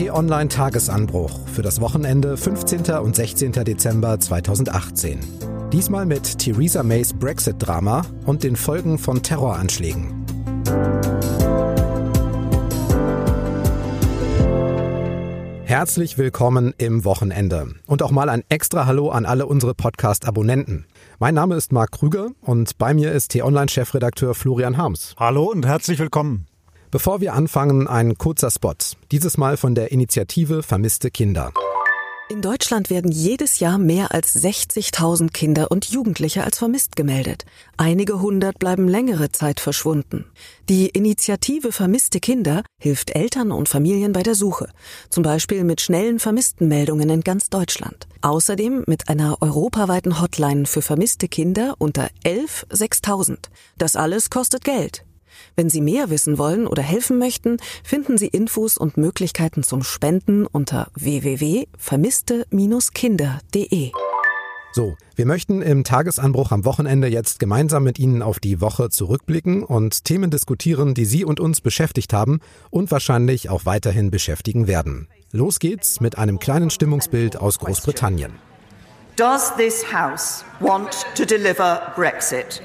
T-Online Tagesanbruch für das Wochenende 15. und 16. Dezember 2018. Diesmal mit Theresa Mays Brexit-Drama und den Folgen von Terroranschlägen. Herzlich willkommen im Wochenende und auch mal ein extra Hallo an alle unsere Podcast-Abonnenten. Mein Name ist Marc Krüger und bei mir ist T-Online-Chefredakteur Florian Harms. Hallo und herzlich willkommen. Bevor wir anfangen, ein kurzer Spot. Dieses Mal von der Initiative Vermisste Kinder. In Deutschland werden jedes Jahr mehr als 60.000 Kinder und Jugendliche als vermisst gemeldet. Einige hundert bleiben längere Zeit verschwunden. Die Initiative Vermisste Kinder hilft Eltern und Familien bei der Suche, zum Beispiel mit schnellen Vermisstenmeldungen in ganz Deutschland. Außerdem mit einer europaweiten Hotline für vermisste Kinder unter 11 6000. Das alles kostet Geld. Wenn Sie mehr wissen wollen oder helfen möchten, finden Sie Infos und Möglichkeiten zum Spenden unter www.vermisste-kinder.de. So, wir möchten im Tagesanbruch am Wochenende jetzt gemeinsam mit Ihnen auf die Woche zurückblicken und Themen diskutieren, die Sie und uns beschäftigt haben und wahrscheinlich auch weiterhin beschäftigen werden. Los geht's mit einem kleinen Stimmungsbild aus Großbritannien. Does this House want to deliver Brexit?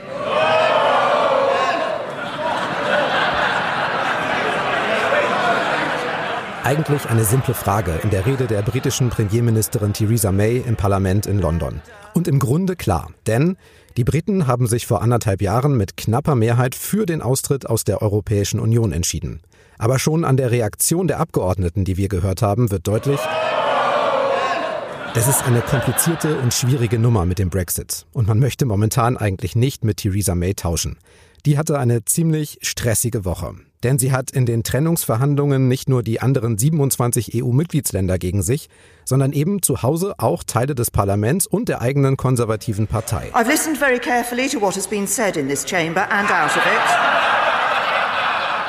Eigentlich eine simple Frage in der Rede der britischen Premierministerin Theresa May im Parlament in London. Und im Grunde klar, denn die Briten haben sich vor anderthalb Jahren mit knapper Mehrheit für den Austritt aus der Europäischen Union entschieden. Aber schon an der Reaktion der Abgeordneten, die wir gehört haben, wird deutlich, das ist eine komplizierte und schwierige Nummer mit dem Brexit. Und man möchte momentan eigentlich nicht mit Theresa May tauschen. Die hatte eine ziemlich stressige Woche. Denn sie hat in den Trennungsverhandlungen nicht nur die anderen 27 EU-Mitgliedsländer gegen sich, sondern eben zu Hause auch Teile des Parlaments und der eigenen konservativen Partei. I've listened very carefully to what has been said in this chamber and out of it.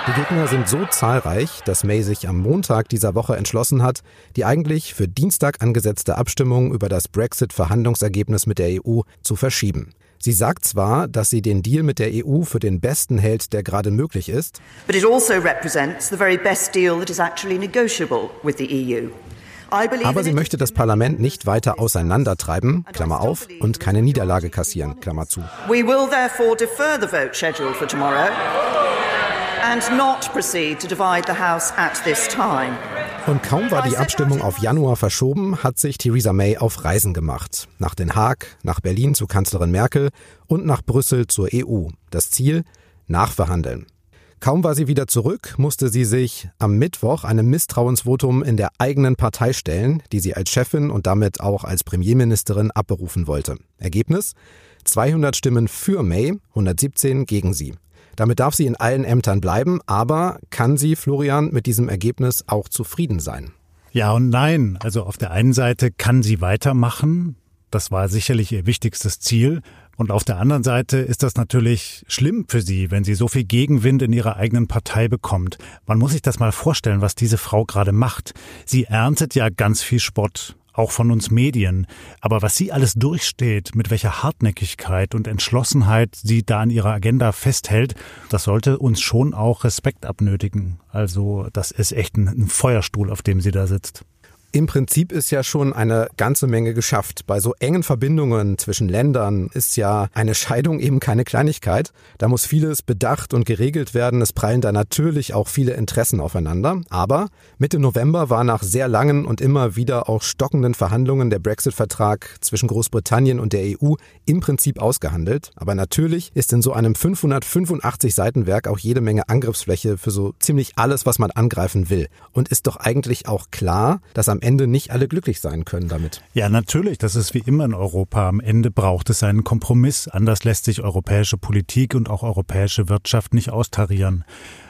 Die Gegner sind so zahlreich, dass May sich am Montag dieser Woche entschlossen hat, die eigentlich für Dienstag angesetzte Abstimmung über das Brexit-Verhandlungsergebnis mit der EU zu verschieben. Sie sagt zwar, dass sie den Deal mit der EU für den besten hält, der gerade möglich ist. But it also represents the very best deal that is actually negotiable with the EU. Aber sie möchte das Parlament nicht weiter auseinandertreiben, Klammer auf, und keine Niederlage kassieren, Klammer zu. We will therefore defer the vote scheduled for tomorrow and not proceed to divide the House at this time. Und kaum war die Abstimmung auf Januar verschoben, hat sich Theresa May auf Reisen gemacht. Nach Den Haag, nach Berlin zu Kanzlerin Merkel und nach Brüssel zur EU. Das Ziel? Nachverhandeln. Kaum war sie wieder zurück, musste sie sich am Mittwoch einem Misstrauensvotum in der eigenen Partei stellen, die sie als Chefin und damit auch als Premierministerin abberufen wollte. Ergebnis? 200 Stimmen für May, 117 gegen sie. Damit darf sie in allen Ämtern bleiben, aber kann sie, Florian, mit diesem Ergebnis auch zufrieden sein? Ja und nein. Also auf der einen Seite kann sie weitermachen. Das war sicherlich ihr wichtigstes Ziel. Und auf der anderen Seite ist das natürlich schlimm für sie, wenn sie so viel Gegenwind in ihrer eigenen Partei bekommt. Man muss sich das mal vorstellen, was diese Frau gerade macht. Sie erntet ja ganz viel Spott auch von uns Medien. Aber was sie alles durchsteht, mit welcher Hartnäckigkeit und Entschlossenheit sie da an ihrer Agenda festhält, das sollte uns schon auch Respekt abnötigen. Also das ist echt ein, ein Feuerstuhl, auf dem sie da sitzt. Im Prinzip ist ja schon eine ganze Menge geschafft. Bei so engen Verbindungen zwischen Ländern ist ja eine Scheidung eben keine Kleinigkeit. Da muss vieles bedacht und geregelt werden. Es prallen da natürlich auch viele Interessen aufeinander. Aber Mitte November war nach sehr langen und immer wieder auch stockenden Verhandlungen der Brexit-Vertrag zwischen Großbritannien und der EU im Prinzip ausgehandelt. Aber natürlich ist in so einem 585 Seiten Werk auch jede Menge Angriffsfläche für so ziemlich alles, was man angreifen will. Und ist doch eigentlich auch klar, dass am Ende nicht alle glücklich sein können damit. Ja, natürlich. Das ist wie immer in Europa. Am Ende braucht es einen Kompromiss. Anders lässt sich europäische Politik und auch europäische Wirtschaft nicht austarieren.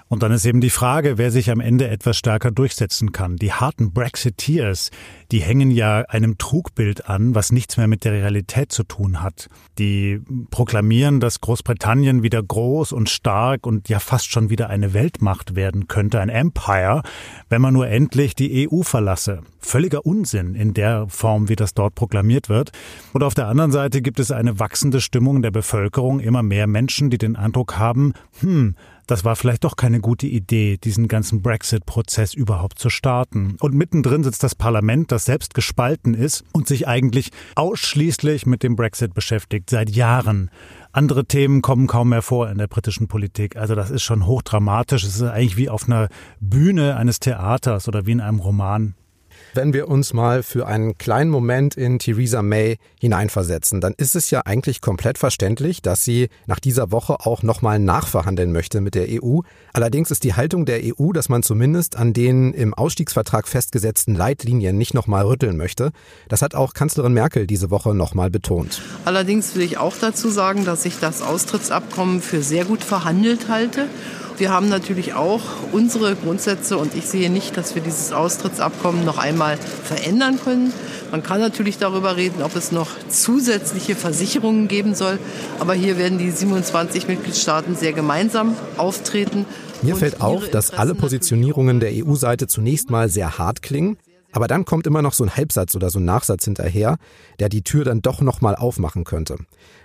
Und dann ist eben die Frage, wer sich am Ende etwas stärker durchsetzen kann. Die harten Brexiteers, die hängen ja einem Trugbild an, was nichts mehr mit der Realität zu tun hat. Die proklamieren, dass Großbritannien wieder groß und stark und ja fast schon wieder eine Weltmacht werden könnte, ein Empire, wenn man nur endlich die EU verlasse. Völliger Unsinn in der Form, wie das dort proklamiert wird. Und auf der anderen Seite gibt es eine wachsende Stimmung der Bevölkerung, immer mehr Menschen, die den Eindruck haben, hm, das war vielleicht doch keine gute Idee, diesen ganzen Brexit-Prozess überhaupt zu starten. Und mittendrin sitzt das Parlament, das selbst gespalten ist und sich eigentlich ausschließlich mit dem Brexit beschäftigt, seit Jahren. Andere Themen kommen kaum mehr vor in der britischen Politik. Also das ist schon hochdramatisch. Es ist eigentlich wie auf einer Bühne eines Theaters oder wie in einem Roman. Wenn wir uns mal für einen kleinen Moment in Theresa May hineinversetzen, dann ist es ja eigentlich komplett verständlich, dass sie nach dieser Woche auch nochmal nachverhandeln möchte mit der EU. Allerdings ist die Haltung der EU, dass man zumindest an den im Ausstiegsvertrag festgesetzten Leitlinien nicht nochmal rütteln möchte. Das hat auch Kanzlerin Merkel diese Woche nochmal betont. Allerdings will ich auch dazu sagen, dass ich das Austrittsabkommen für sehr gut verhandelt halte wir haben natürlich auch unsere Grundsätze und ich sehe nicht, dass wir dieses Austrittsabkommen noch einmal verändern können. Man kann natürlich darüber reden, ob es noch zusätzliche Versicherungen geben soll. Aber hier werden die 27 Mitgliedstaaten sehr gemeinsam auftreten. Mir fällt auf, dass alle Positionierungen der EU-Seite zunächst mal sehr hart klingen. Aber dann kommt immer noch so ein Halbsatz oder so ein Nachsatz hinterher, der die Tür dann doch nochmal aufmachen könnte.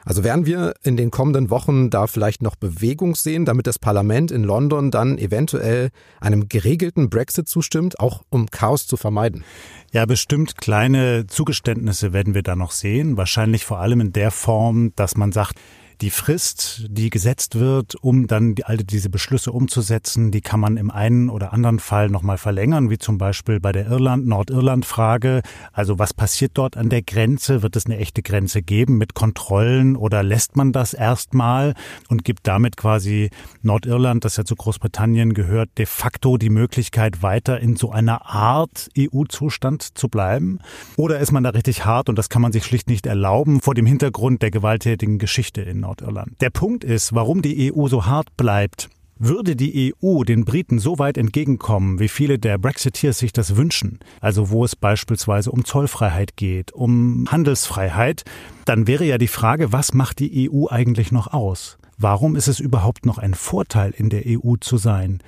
Also werden wir in den kommenden Wochen da vielleicht noch Bewegung sehen, damit das Parlament in London dann eventuell einem geregelten Brexit zustimmt, auch um Chaos zu vermeiden? Ja, bestimmt kleine Zugeständnisse werden wir da noch sehen. Wahrscheinlich vor allem in der Form, dass man sagt, die Frist, die gesetzt wird, um dann die, all diese Beschlüsse umzusetzen, die kann man im einen oder anderen Fall nochmal verlängern, wie zum Beispiel bei der Irland-Nordirland-Frage. Also was passiert dort an der Grenze? Wird es eine echte Grenze geben mit Kontrollen oder lässt man das erstmal und gibt damit quasi Nordirland, das ja zu Großbritannien gehört, de facto die Möglichkeit, weiter in so einer Art EU-Zustand zu bleiben? Oder ist man da richtig hart und das kann man sich schlicht nicht erlauben vor dem Hintergrund der gewalttätigen Geschichte in Nord Nordirland. Der Punkt ist, warum die EU so hart bleibt. Würde die EU den Briten so weit entgegenkommen, wie viele der Brexiteers sich das wünschen, also wo es beispielsweise um Zollfreiheit geht, um Handelsfreiheit, dann wäre ja die Frage, was macht die EU eigentlich noch aus? Warum ist es überhaupt noch ein Vorteil, in der EU zu sein?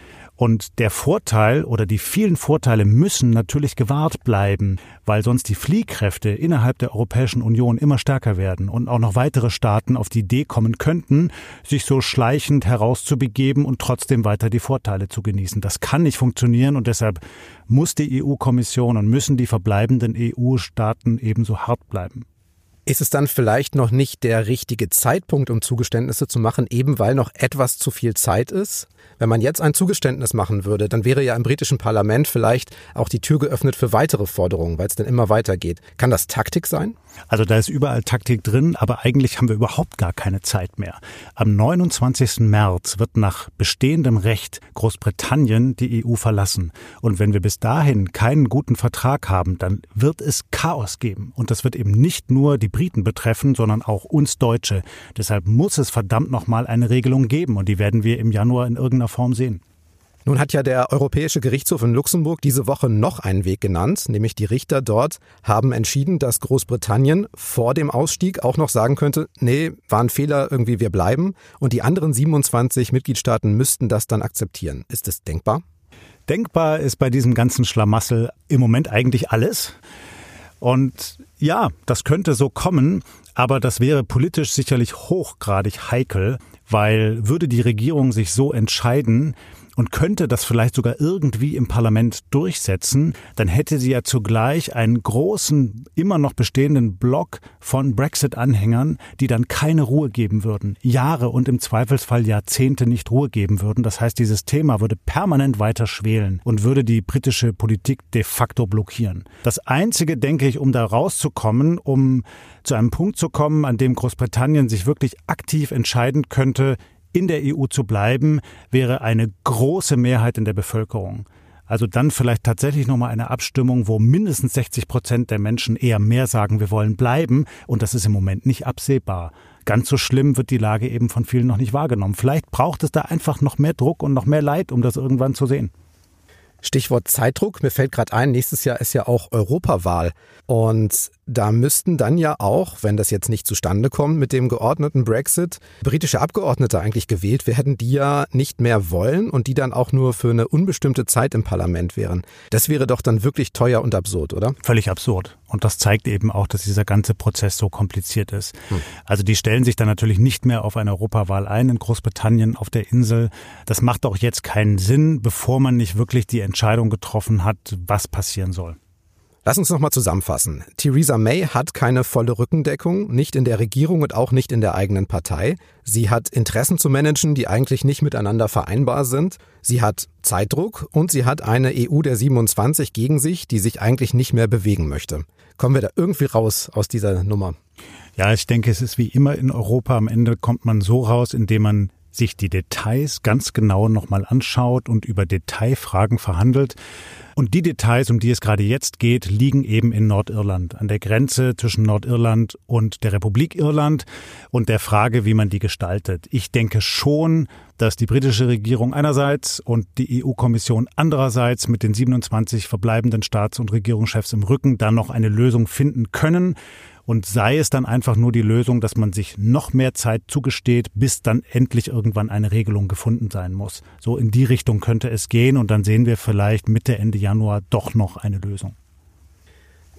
Und der Vorteil oder die vielen Vorteile müssen natürlich gewahrt bleiben, weil sonst die Fliehkräfte innerhalb der Europäischen Union immer stärker werden und auch noch weitere Staaten auf die Idee kommen könnten, sich so schleichend herauszubegeben und trotzdem weiter die Vorteile zu genießen. Das kann nicht funktionieren und deshalb muss die EU-Kommission und müssen die verbleibenden EU-Staaten ebenso hart bleiben. Ist es dann vielleicht noch nicht der richtige Zeitpunkt, um Zugeständnisse zu machen, eben weil noch etwas zu viel Zeit ist? Wenn man jetzt ein Zugeständnis machen würde, dann wäre ja im britischen Parlament vielleicht auch die Tür geöffnet für weitere Forderungen, weil es dann immer weitergeht. Kann das Taktik sein? Also da ist überall Taktik drin, aber eigentlich haben wir überhaupt gar keine Zeit mehr. Am 29. März wird nach bestehendem Recht Großbritannien die EU verlassen. Und wenn wir bis dahin keinen guten Vertrag haben, dann wird es Chaos geben. Und das wird eben nicht nur die Briten betreffen, sondern auch uns Deutsche. Deshalb muss es verdammt nochmal eine Regelung geben. Und die werden wir im Januar in irgendeiner Form sehen. Nun hat ja der Europäische Gerichtshof in Luxemburg diese Woche noch einen Weg genannt, nämlich die Richter dort haben entschieden, dass Großbritannien vor dem Ausstieg auch noch sagen könnte, nee, war ein Fehler, irgendwie wir bleiben und die anderen 27 Mitgliedstaaten müssten das dann akzeptieren. Ist es denkbar? Denkbar ist bei diesem ganzen Schlamassel im Moment eigentlich alles. Und ja, das könnte so kommen, aber das wäre politisch sicherlich hochgradig heikel, weil würde die Regierung sich so entscheiden, und könnte das vielleicht sogar irgendwie im Parlament durchsetzen, dann hätte sie ja zugleich einen großen, immer noch bestehenden Block von Brexit-Anhängern, die dann keine Ruhe geben würden, Jahre und im Zweifelsfall Jahrzehnte nicht Ruhe geben würden. Das heißt, dieses Thema würde permanent weiter schwelen und würde die britische Politik de facto blockieren. Das Einzige, denke ich, um da rauszukommen, um zu einem Punkt zu kommen, an dem Großbritannien sich wirklich aktiv entscheiden könnte, in der EU zu bleiben, wäre eine große Mehrheit in der Bevölkerung. Also dann vielleicht tatsächlich nochmal eine Abstimmung, wo mindestens 60 Prozent der Menschen eher mehr sagen, wir wollen bleiben. Und das ist im Moment nicht absehbar. Ganz so schlimm wird die Lage eben von vielen noch nicht wahrgenommen. Vielleicht braucht es da einfach noch mehr Druck und noch mehr Leid, um das irgendwann zu sehen. Stichwort Zeitdruck. Mir fällt gerade ein, nächstes Jahr ist ja auch Europawahl. Und da müssten dann ja auch, wenn das jetzt nicht zustande kommt mit dem geordneten Brexit, britische Abgeordnete eigentlich gewählt werden, die ja nicht mehr wollen und die dann auch nur für eine unbestimmte Zeit im Parlament wären. Das wäre doch dann wirklich teuer und absurd, oder? Völlig absurd. Und das zeigt eben auch, dass dieser ganze Prozess so kompliziert ist. Hm. Also die stellen sich dann natürlich nicht mehr auf eine Europawahl ein in Großbritannien auf der Insel. Das macht auch jetzt keinen Sinn, bevor man nicht wirklich die Entscheidung getroffen hat, was passieren soll. Lass uns nochmal zusammenfassen. Theresa May hat keine volle Rückendeckung, nicht in der Regierung und auch nicht in der eigenen Partei. Sie hat Interessen zu managen, die eigentlich nicht miteinander vereinbar sind. Sie hat Zeitdruck und sie hat eine EU der 27 gegen sich, die sich eigentlich nicht mehr bewegen möchte. Kommen wir da irgendwie raus aus dieser Nummer? Ja, ich denke, es ist wie immer in Europa. Am Ende kommt man so raus, indem man sich die Details ganz genau nochmal anschaut und über Detailfragen verhandelt. Und die Details, um die es gerade jetzt geht, liegen eben in Nordirland, an der Grenze zwischen Nordirland und der Republik Irland und der Frage, wie man die gestaltet. Ich denke schon, dass die britische Regierung einerseits und die EU-Kommission andererseits mit den 27 verbleibenden Staats- und Regierungschefs im Rücken dann noch eine Lösung finden können und sei es dann einfach nur die Lösung, dass man sich noch mehr Zeit zugesteht, bis dann endlich irgendwann eine Regelung gefunden sein muss. So in die Richtung könnte es gehen und dann sehen wir vielleicht Mitte, Ende Januar doch noch eine Lösung.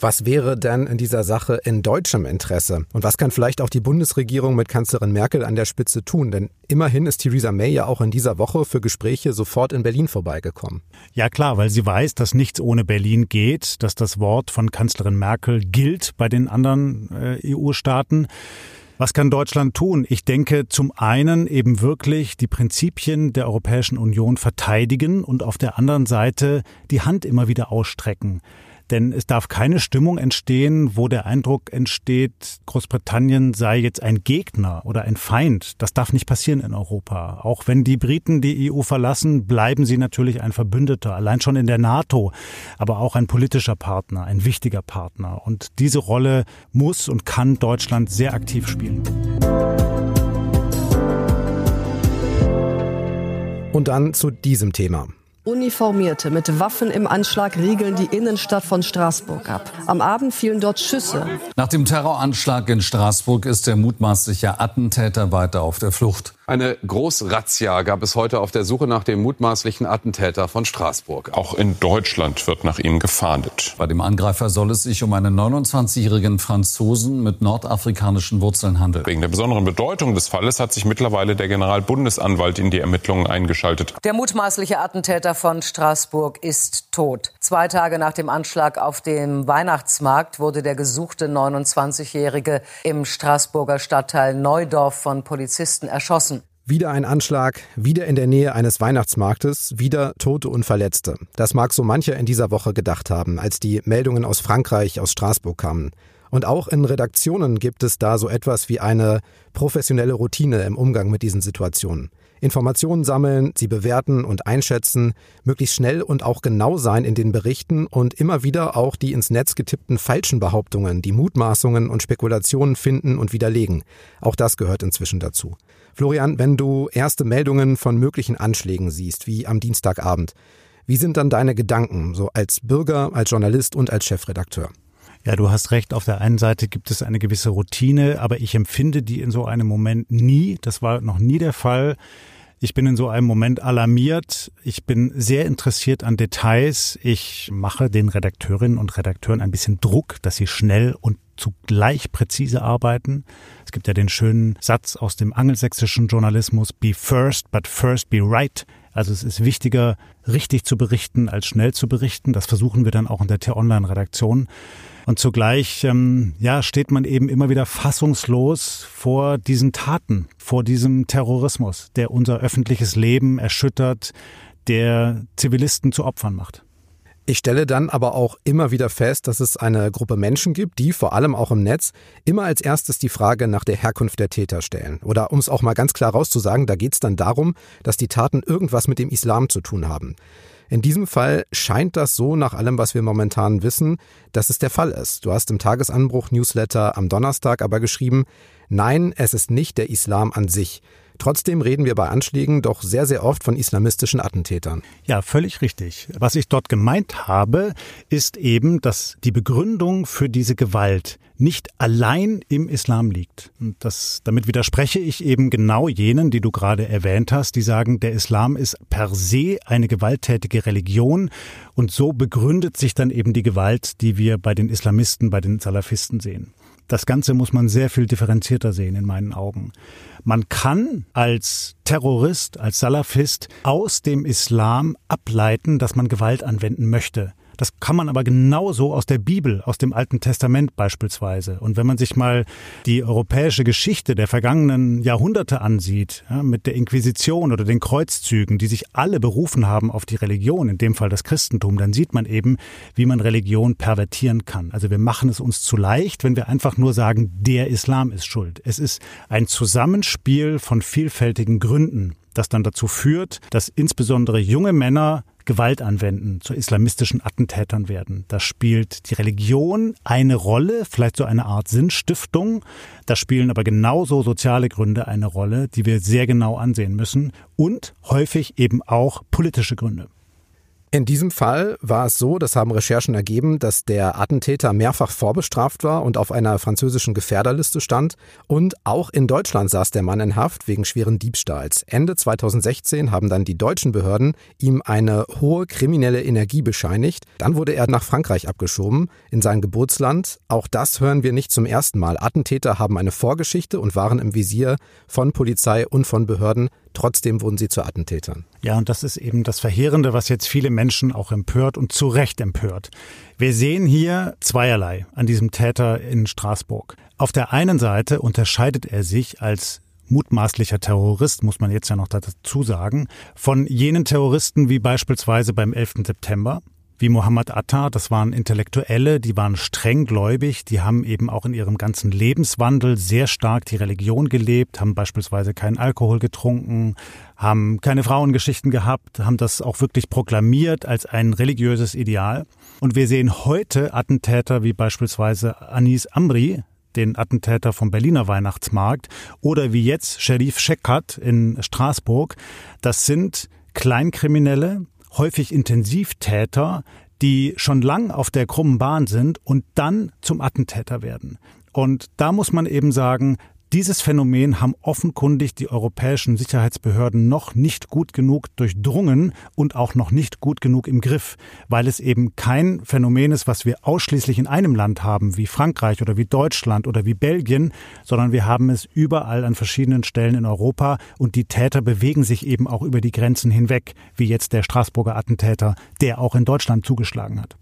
Was wäre denn in dieser Sache in deutschem Interesse? Und was kann vielleicht auch die Bundesregierung mit Kanzlerin Merkel an der Spitze tun? Denn immerhin ist Theresa May ja auch in dieser Woche für Gespräche sofort in Berlin vorbeigekommen. Ja klar, weil sie weiß, dass nichts ohne Berlin geht, dass das Wort von Kanzlerin Merkel gilt bei den anderen äh, EU-Staaten. Was kann Deutschland tun? Ich denke zum einen eben wirklich die Prinzipien der Europäischen Union verteidigen und auf der anderen Seite die Hand immer wieder ausstrecken. Denn es darf keine Stimmung entstehen, wo der Eindruck entsteht, Großbritannien sei jetzt ein Gegner oder ein Feind. Das darf nicht passieren in Europa. Auch wenn die Briten die EU verlassen, bleiben sie natürlich ein Verbündeter, allein schon in der NATO, aber auch ein politischer Partner, ein wichtiger Partner. Und diese Rolle muss und kann Deutschland sehr aktiv spielen. Und dann zu diesem Thema. Uniformierte mit Waffen im Anschlag riegeln die Innenstadt von Straßburg ab. Am Abend fielen dort Schüsse. Nach dem Terroranschlag in Straßburg ist der mutmaßliche Attentäter weiter auf der Flucht. Eine Großrazzia gab es heute auf der Suche nach dem mutmaßlichen Attentäter von Straßburg. Auch in Deutschland wird nach ihm gefahndet. Bei dem Angreifer soll es sich um einen 29-jährigen Franzosen mit nordafrikanischen Wurzeln handeln. Wegen der besonderen Bedeutung des Falles hat sich mittlerweile der Generalbundesanwalt in die Ermittlungen eingeschaltet. Der mutmaßliche Attentäter von Straßburg ist tot. Zwei Tage nach dem Anschlag auf dem Weihnachtsmarkt wurde der gesuchte 29-jährige im Straßburger Stadtteil Neudorf von Polizisten erschossen. Wieder ein Anschlag, wieder in der Nähe eines Weihnachtsmarktes, wieder Tote und Verletzte. Das mag so mancher in dieser Woche gedacht haben, als die Meldungen aus Frankreich, aus Straßburg kamen. Und auch in Redaktionen gibt es da so etwas wie eine professionelle Routine im Umgang mit diesen Situationen. Informationen sammeln, sie bewerten und einschätzen, möglichst schnell und auch genau sein in den Berichten und immer wieder auch die ins Netz getippten falschen Behauptungen, die Mutmaßungen und Spekulationen finden und widerlegen. Auch das gehört inzwischen dazu. Florian, wenn du erste Meldungen von möglichen Anschlägen siehst, wie am Dienstagabend, wie sind dann deine Gedanken, so als Bürger, als Journalist und als Chefredakteur? Ja, du hast recht. Auf der einen Seite gibt es eine gewisse Routine, aber ich empfinde die in so einem Moment nie. Das war noch nie der Fall. Ich bin in so einem Moment alarmiert. Ich bin sehr interessiert an Details. Ich mache den Redakteurinnen und Redakteuren ein bisschen Druck, dass sie schnell und zugleich präzise arbeiten. Es gibt ja den schönen Satz aus dem angelsächsischen Journalismus, be first, but first be right. Also es ist wichtiger, richtig zu berichten, als schnell zu berichten. Das versuchen wir dann auch in der T-Online-Redaktion. Und zugleich, ähm, ja, steht man eben immer wieder fassungslos vor diesen Taten, vor diesem Terrorismus, der unser öffentliches Leben erschüttert, der Zivilisten zu Opfern macht. Ich stelle dann aber auch immer wieder fest, dass es eine Gruppe Menschen gibt, die vor allem auch im Netz immer als erstes die Frage nach der Herkunft der Täter stellen. Oder um es auch mal ganz klar rauszusagen, da geht es dann darum, dass die Taten irgendwas mit dem Islam zu tun haben. In diesem Fall scheint das so, nach allem, was wir momentan wissen, dass es der Fall ist. Du hast im Tagesanbruch Newsletter am Donnerstag aber geschrieben, nein, es ist nicht der Islam an sich. Trotzdem reden wir bei Anschlägen doch sehr, sehr oft von islamistischen Attentätern. Ja, völlig richtig. Was ich dort gemeint habe, ist eben, dass die Begründung für diese Gewalt nicht allein im Islam liegt. Und das, damit widerspreche ich eben genau jenen, die du gerade erwähnt hast, die sagen, der Islam ist per se eine gewalttätige Religion und so begründet sich dann eben die Gewalt, die wir bei den Islamisten, bei den Salafisten sehen. Das Ganze muss man sehr viel differenzierter sehen in meinen Augen. Man kann als Terrorist, als Salafist aus dem Islam ableiten, dass man Gewalt anwenden möchte. Das kann man aber genauso aus der Bibel, aus dem Alten Testament beispielsweise. Und wenn man sich mal die europäische Geschichte der vergangenen Jahrhunderte ansieht, ja, mit der Inquisition oder den Kreuzzügen, die sich alle berufen haben auf die Religion, in dem Fall das Christentum, dann sieht man eben, wie man Religion pervertieren kann. Also wir machen es uns zu leicht, wenn wir einfach nur sagen, der Islam ist schuld. Es ist ein Zusammenspiel von vielfältigen Gründen das dann dazu führt, dass insbesondere junge Männer Gewalt anwenden, zu islamistischen Attentätern werden. Da spielt die Religion eine Rolle, vielleicht so eine Art Sinnstiftung. Da spielen aber genauso soziale Gründe eine Rolle, die wir sehr genau ansehen müssen und häufig eben auch politische Gründe. In diesem Fall war es so, das haben Recherchen ergeben, dass der Attentäter mehrfach vorbestraft war und auf einer französischen Gefährderliste stand. Und auch in Deutschland saß der Mann in Haft wegen schweren Diebstahls. Ende 2016 haben dann die deutschen Behörden ihm eine hohe kriminelle Energie bescheinigt. Dann wurde er nach Frankreich abgeschoben, in sein Geburtsland. Auch das hören wir nicht zum ersten Mal. Attentäter haben eine Vorgeschichte und waren im Visier von Polizei und von Behörden. Trotzdem wurden sie zu Attentätern. Ja, und das ist eben das Verheerende, was jetzt viele Menschen auch empört und zu Recht empört. Wir sehen hier zweierlei an diesem Täter in Straßburg. Auf der einen Seite unterscheidet er sich als mutmaßlicher Terrorist, muss man jetzt ja noch dazu sagen, von jenen Terroristen wie beispielsweise beim 11. September, wie Mohammed Atta, das waren Intellektuelle, die waren streng gläubig, die haben eben auch in ihrem ganzen Lebenswandel sehr stark die Religion gelebt, haben beispielsweise keinen Alkohol getrunken, haben keine Frauengeschichten gehabt, haben das auch wirklich proklamiert als ein religiöses Ideal. Und wir sehen heute Attentäter wie beispielsweise Anis Amri, den Attentäter vom Berliner Weihnachtsmarkt, oder wie jetzt Sheriff Shekat in Straßburg. Das sind Kleinkriminelle, häufig Intensivtäter, die schon lang auf der krummen Bahn sind und dann zum Attentäter werden. Und da muss man eben sagen, dieses Phänomen haben offenkundig die europäischen Sicherheitsbehörden noch nicht gut genug durchdrungen und auch noch nicht gut genug im Griff, weil es eben kein Phänomen ist, was wir ausschließlich in einem Land haben, wie Frankreich oder wie Deutschland oder wie Belgien, sondern wir haben es überall an verschiedenen Stellen in Europa und die Täter bewegen sich eben auch über die Grenzen hinweg, wie jetzt der Straßburger Attentäter, der auch in Deutschland zugeschlagen hat.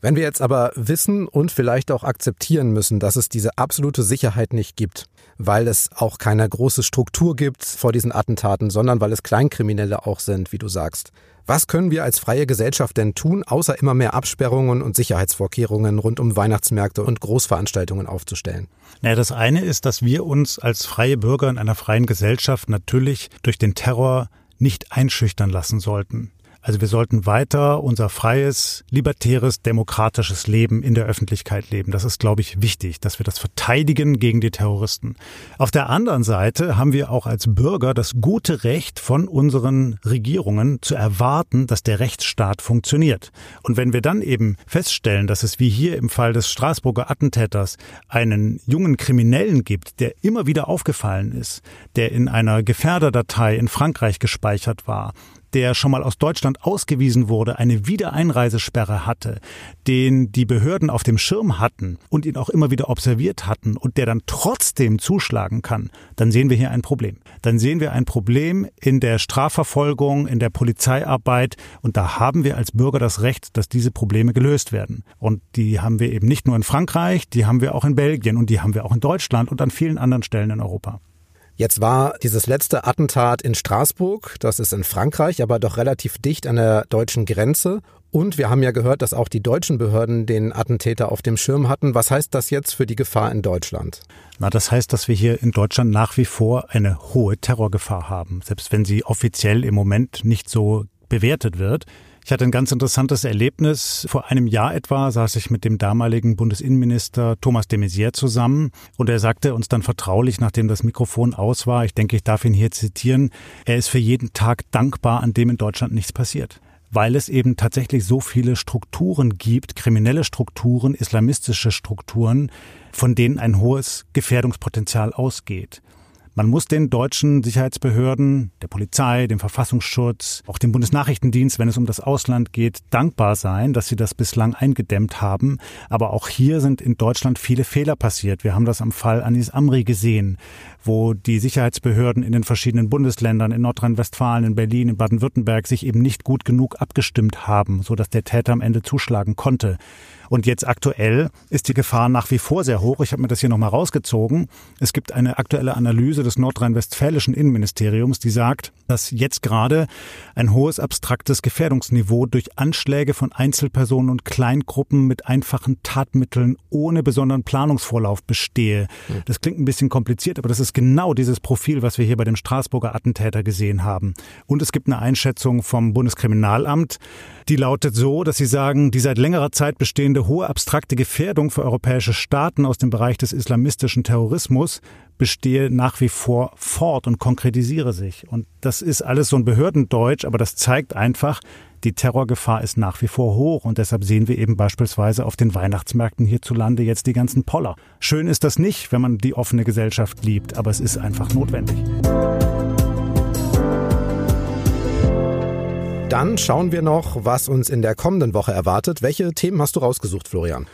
Wenn wir jetzt aber wissen und vielleicht auch akzeptieren müssen, dass es diese absolute Sicherheit nicht gibt, weil es auch keine große Struktur gibt vor diesen Attentaten, sondern weil es Kleinkriminelle auch sind, wie du sagst. Was können wir als freie Gesellschaft denn tun, außer immer mehr Absperrungen und Sicherheitsvorkehrungen rund um Weihnachtsmärkte und Großveranstaltungen aufzustellen? Naja, das eine ist, dass wir uns als freie Bürger in einer freien Gesellschaft natürlich durch den Terror nicht einschüchtern lassen sollten. Also wir sollten weiter unser freies, libertäres, demokratisches Leben in der Öffentlichkeit leben. Das ist, glaube ich, wichtig, dass wir das verteidigen gegen die Terroristen. Auf der anderen Seite haben wir auch als Bürger das gute Recht von unseren Regierungen zu erwarten, dass der Rechtsstaat funktioniert. Und wenn wir dann eben feststellen, dass es wie hier im Fall des Straßburger Attentäters einen jungen Kriminellen gibt, der immer wieder aufgefallen ist, der in einer Gefährderdatei in Frankreich gespeichert war, der schon mal aus Deutschland ausgewiesen wurde, eine Wiedereinreisesperre hatte, den die Behörden auf dem Schirm hatten und ihn auch immer wieder observiert hatten und der dann trotzdem zuschlagen kann, dann sehen wir hier ein Problem. Dann sehen wir ein Problem in der Strafverfolgung, in der Polizeiarbeit und da haben wir als Bürger das Recht, dass diese Probleme gelöst werden. Und die haben wir eben nicht nur in Frankreich, die haben wir auch in Belgien und die haben wir auch in Deutschland und an vielen anderen Stellen in Europa. Jetzt war dieses letzte Attentat in Straßburg, das ist in Frankreich, aber doch relativ dicht an der deutschen Grenze. Und wir haben ja gehört, dass auch die deutschen Behörden den Attentäter auf dem Schirm hatten. Was heißt das jetzt für die Gefahr in Deutschland? Na, das heißt, dass wir hier in Deutschland nach wie vor eine hohe Terrorgefahr haben, selbst wenn sie offiziell im Moment nicht so bewertet wird. Ich hatte ein ganz interessantes Erlebnis. Vor einem Jahr etwa saß ich mit dem damaligen Bundesinnenminister Thomas de Maizière zusammen und er sagte uns dann vertraulich, nachdem das Mikrofon aus war, ich denke, ich darf ihn hier zitieren, er ist für jeden Tag dankbar, an dem in Deutschland nichts passiert weil es eben tatsächlich so viele Strukturen gibt, kriminelle Strukturen, islamistische Strukturen, von denen ein hohes Gefährdungspotenzial ausgeht. Man muss den deutschen Sicherheitsbehörden, der Polizei, dem Verfassungsschutz, auch dem Bundesnachrichtendienst, wenn es um das Ausland geht, dankbar sein, dass sie das bislang eingedämmt haben. Aber auch hier sind in Deutschland viele Fehler passiert. Wir haben das am Fall Anis Amri gesehen, wo die Sicherheitsbehörden in den verschiedenen Bundesländern, in Nordrhein-Westfalen, in Berlin, in Baden-Württemberg sich eben nicht gut genug abgestimmt haben, sodass der Täter am Ende zuschlagen konnte. Und jetzt aktuell ist die Gefahr nach wie vor sehr hoch. Ich habe mir das hier nochmal rausgezogen. Es gibt eine aktuelle Analyse des nordrhein-westfälischen Innenministeriums, die sagt, dass jetzt gerade ein hohes abstraktes Gefährdungsniveau durch Anschläge von Einzelpersonen und Kleingruppen mit einfachen Tatmitteln ohne besonderen Planungsvorlauf bestehe. Das klingt ein bisschen kompliziert, aber das ist genau dieses Profil, was wir hier bei dem Straßburger Attentäter gesehen haben. Und es gibt eine Einschätzung vom Bundeskriminalamt, die lautet so, dass sie sagen, die seit längerer Zeit bestehende hohe abstrakte Gefährdung für europäische Staaten aus dem Bereich des islamistischen Terrorismus bestehe nach wie vor fort und konkretisiere sich. Und das ist alles so ein Behördendeutsch, aber das zeigt einfach, die Terrorgefahr ist nach wie vor hoch und deshalb sehen wir eben beispielsweise auf den Weihnachtsmärkten hierzulande jetzt die ganzen Poller. Schön ist das nicht, wenn man die offene Gesellschaft liebt, aber es ist einfach notwendig. Dann schauen wir noch, was uns in der kommenden Woche erwartet. Welche Themen hast du rausgesucht, Florian?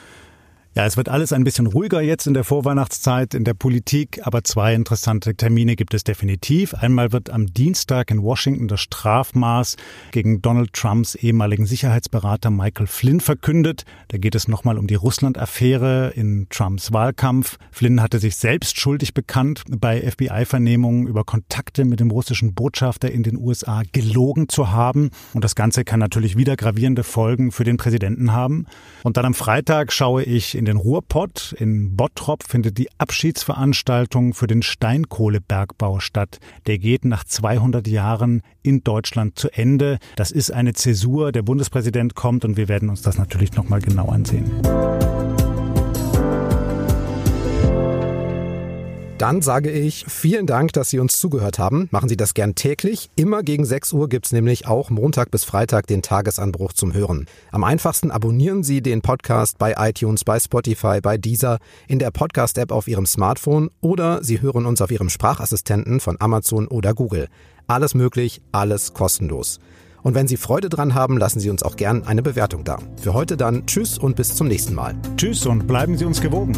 Ja, es wird alles ein bisschen ruhiger jetzt in der Vorweihnachtszeit in der Politik, aber zwei interessante Termine gibt es definitiv. Einmal wird am Dienstag in Washington das Strafmaß gegen Donald Trumps ehemaligen Sicherheitsberater Michael Flynn verkündet. Da geht es nochmal um die Russland-Affäre in Trumps Wahlkampf. Flynn hatte sich selbst schuldig bekannt, bei FBI-Vernehmungen über Kontakte mit dem russischen Botschafter in den USA gelogen zu haben. Und das Ganze kann natürlich wieder gravierende Folgen für den Präsidenten haben. Und dann am Freitag schaue ich den Ruhrpott. In Bottrop findet die Abschiedsveranstaltung für den Steinkohlebergbau statt. Der geht nach 200 Jahren in Deutschland zu Ende. Das ist eine Zäsur. Der Bundespräsident kommt und wir werden uns das natürlich noch mal genau ansehen. Dann sage ich vielen Dank, dass Sie uns zugehört haben. Machen Sie das gern täglich. Immer gegen 6 Uhr gibt's nämlich auch Montag bis Freitag den Tagesanbruch zum Hören. Am einfachsten abonnieren Sie den Podcast bei iTunes, bei Spotify, bei Deezer, in der Podcast-App auf Ihrem Smartphone oder Sie hören uns auf Ihrem Sprachassistenten von Amazon oder Google. Alles möglich, alles kostenlos. Und wenn Sie Freude dran haben, lassen Sie uns auch gern eine Bewertung da. Für heute dann Tschüss und bis zum nächsten Mal. Tschüss und bleiben Sie uns gewogen.